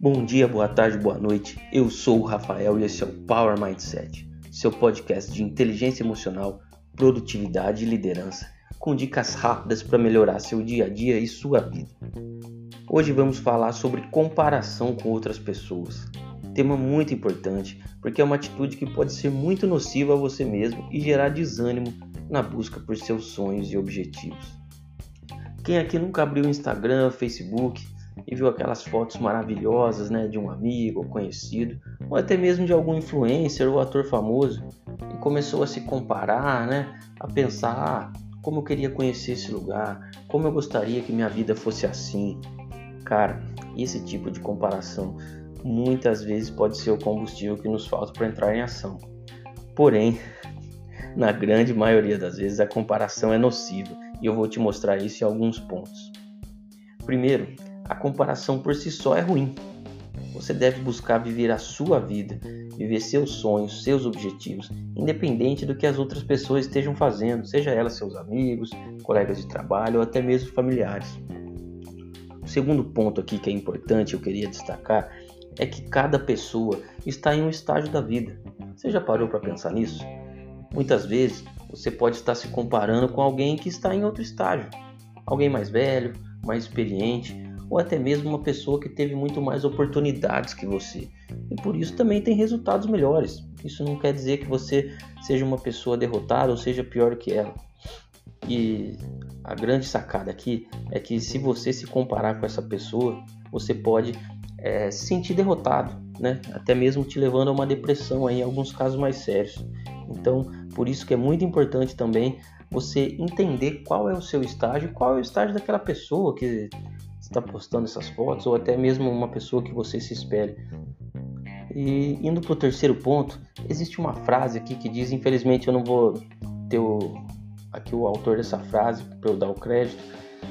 Bom dia, boa tarde, boa noite. Eu sou o Rafael e esse é o Power Mindset, seu podcast de inteligência emocional, produtividade e liderança, com dicas rápidas para melhorar seu dia a dia e sua vida. Hoje vamos falar sobre comparação com outras pessoas. Tema muito importante, porque é uma atitude que pode ser muito nociva a você mesmo e gerar desânimo na busca por seus sonhos e objetivos. Quem aqui nunca abriu Instagram, Facebook e viu aquelas fotos maravilhosas né, de um amigo ou conhecido, ou até mesmo de algum influencer ou ator famoso, e começou a se comparar, né, a pensar ah, como eu queria conhecer esse lugar, como eu gostaria que minha vida fosse assim. Cara, esse tipo de comparação muitas vezes pode ser o combustível que nos falta para entrar em ação. Porém, na grande maioria das vezes a comparação é nociva e eu vou te mostrar isso em alguns pontos. Primeiro, a comparação por si só é ruim. Você deve buscar viver a sua vida, viver seus sonhos, seus objetivos, independente do que as outras pessoas estejam fazendo, seja elas seus amigos, colegas de trabalho ou até mesmo familiares. O segundo ponto aqui que é importante, eu queria destacar, é que cada pessoa está em um estágio da vida. Você já parou para pensar nisso? Muitas vezes você pode estar se comparando com alguém que está em outro estágio, alguém mais velho, mais experiente, ou até mesmo uma pessoa que teve muito mais oportunidades que você e por isso também tem resultados melhores. Isso não quer dizer que você seja uma pessoa derrotada ou seja pior que ela. E a grande sacada aqui é que se você se comparar com essa pessoa, você pode é, se sentir derrotado, né? até mesmo te levando a uma depressão aí, em alguns casos mais sérios. Então, por isso que é muito importante também você entender qual é o seu estágio, qual é o estágio daquela pessoa que está postando essas fotos, ou até mesmo uma pessoa que você se espere. E indo para o terceiro ponto, existe uma frase aqui que diz, infelizmente eu não vou ter o, aqui o autor dessa frase para eu dar o crédito,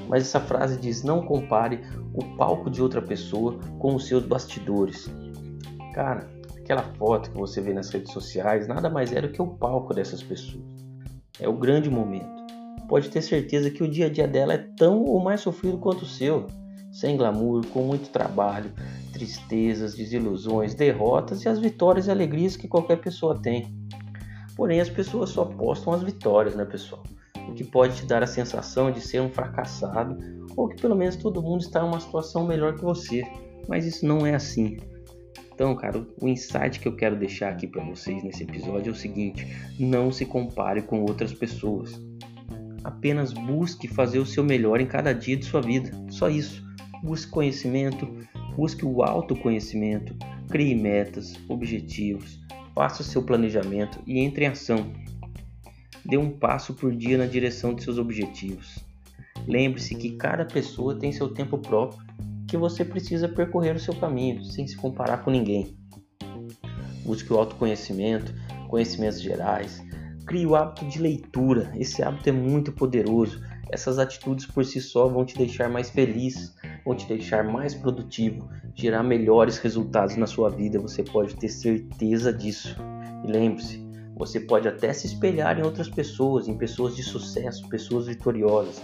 mas essa frase diz: não compare o palco de outra pessoa com os seus bastidores. Cara, aquela foto que você vê nas redes sociais nada mais é do que o palco dessas pessoas. É o grande momento. Pode ter certeza que o dia a dia dela é tão ou mais sofrido quanto o seu sem glamour, com muito trabalho, tristezas, desilusões, derrotas e as vitórias e alegrias que qualquer pessoa tem. Porém, as pessoas só postam as vitórias, né, pessoal? O que pode te dar a sensação de ser um fracassado ou que pelo menos todo mundo está em uma situação melhor que você. Mas isso não é assim. Então, cara, o insight que eu quero deixar aqui para vocês nesse episódio é o seguinte: não se compare com outras pessoas. Apenas busque fazer o seu melhor em cada dia de sua vida. Só isso. Busque conhecimento, busque o autoconhecimento, crie metas, objetivos, faça seu planejamento e entre em ação. Dê um passo por dia na direção de seus objetivos. Lembre-se que cada pessoa tem seu tempo próprio, que você precisa percorrer o seu caminho sem se comparar com ninguém. Busque o autoconhecimento, conhecimentos gerais, crie o hábito de leitura. Esse hábito é muito poderoso. Essas atitudes por si só vão te deixar mais feliz, vão te deixar mais produtivo, gerar melhores resultados na sua vida, você pode ter certeza disso. E lembre-se, você pode até se espelhar em outras pessoas, em pessoas de sucesso, pessoas vitoriosas,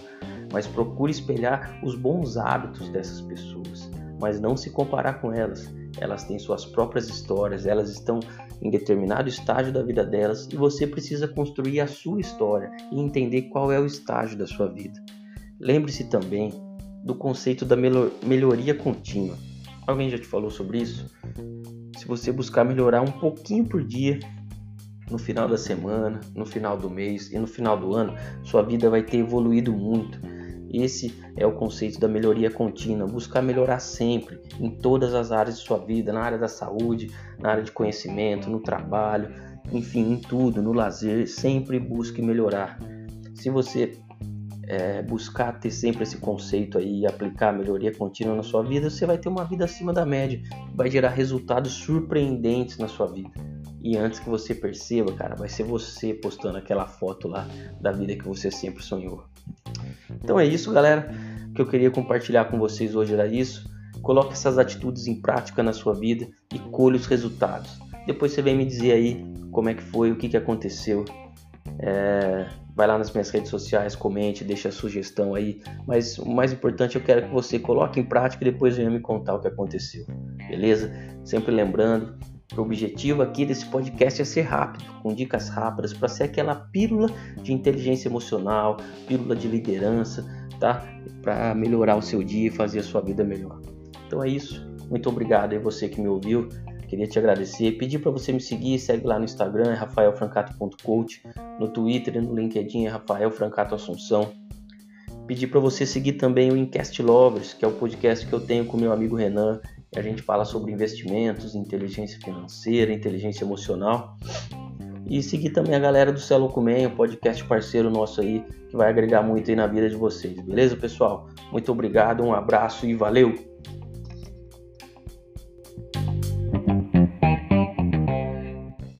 mas procure espelhar os bons hábitos dessas pessoas, mas não se comparar com elas. Elas têm suas próprias histórias, elas estão em determinado estágio da vida delas e você precisa construir a sua história e entender qual é o estágio da sua vida. Lembre-se também do conceito da melhoria contínua. Alguém já te falou sobre isso? Se você buscar melhorar um pouquinho por dia, no final da semana, no final do mês e no final do ano, sua vida vai ter evoluído muito. Esse é o conceito da melhoria contínua, buscar melhorar sempre em todas as áreas de sua vida, na área da saúde, na área de conhecimento, no trabalho, enfim, em tudo, no lazer, sempre busque melhorar. Se você é, buscar ter sempre esse conceito aí aplicar melhoria contínua na sua vida, você vai ter uma vida acima da média, vai gerar resultados surpreendentes na sua vida. E antes que você perceba, cara, vai ser você postando aquela foto lá da vida que você sempre sonhou. Então é isso, galera, que eu queria compartilhar com vocês hoje era isso. Coloque essas atitudes em prática na sua vida e colhe os resultados. Depois você vem me dizer aí como é que foi, o que, que aconteceu. É, vai lá nas minhas redes sociais, comente, deixe a sugestão aí. Mas o mais importante, eu quero que você coloque em prática e depois venha me contar o que aconteceu. beleza? Sempre lembrando o objetivo aqui desse podcast é ser rápido, com dicas rápidas para ser aquela pílula de inteligência emocional, pílula de liderança, tá? Para melhorar o seu dia e fazer a sua vida melhor. Então é isso. Muito obrigado aí você que me ouviu. Queria te agradecer, pedir para você me seguir, segue lá no Instagram, é rafaelfrancato.coach, no Twitter no LinkedIn é Rafael Francato Assunção. Pedir para você seguir também o Incast Lovers, que é o podcast que eu tenho com meu amigo Renan. A gente fala sobre investimentos, inteligência financeira, inteligência emocional. E seguir também a galera do Celo Comem, o podcast parceiro nosso aí, que vai agregar muito aí na vida de vocês. Beleza, pessoal? Muito obrigado, um abraço e valeu!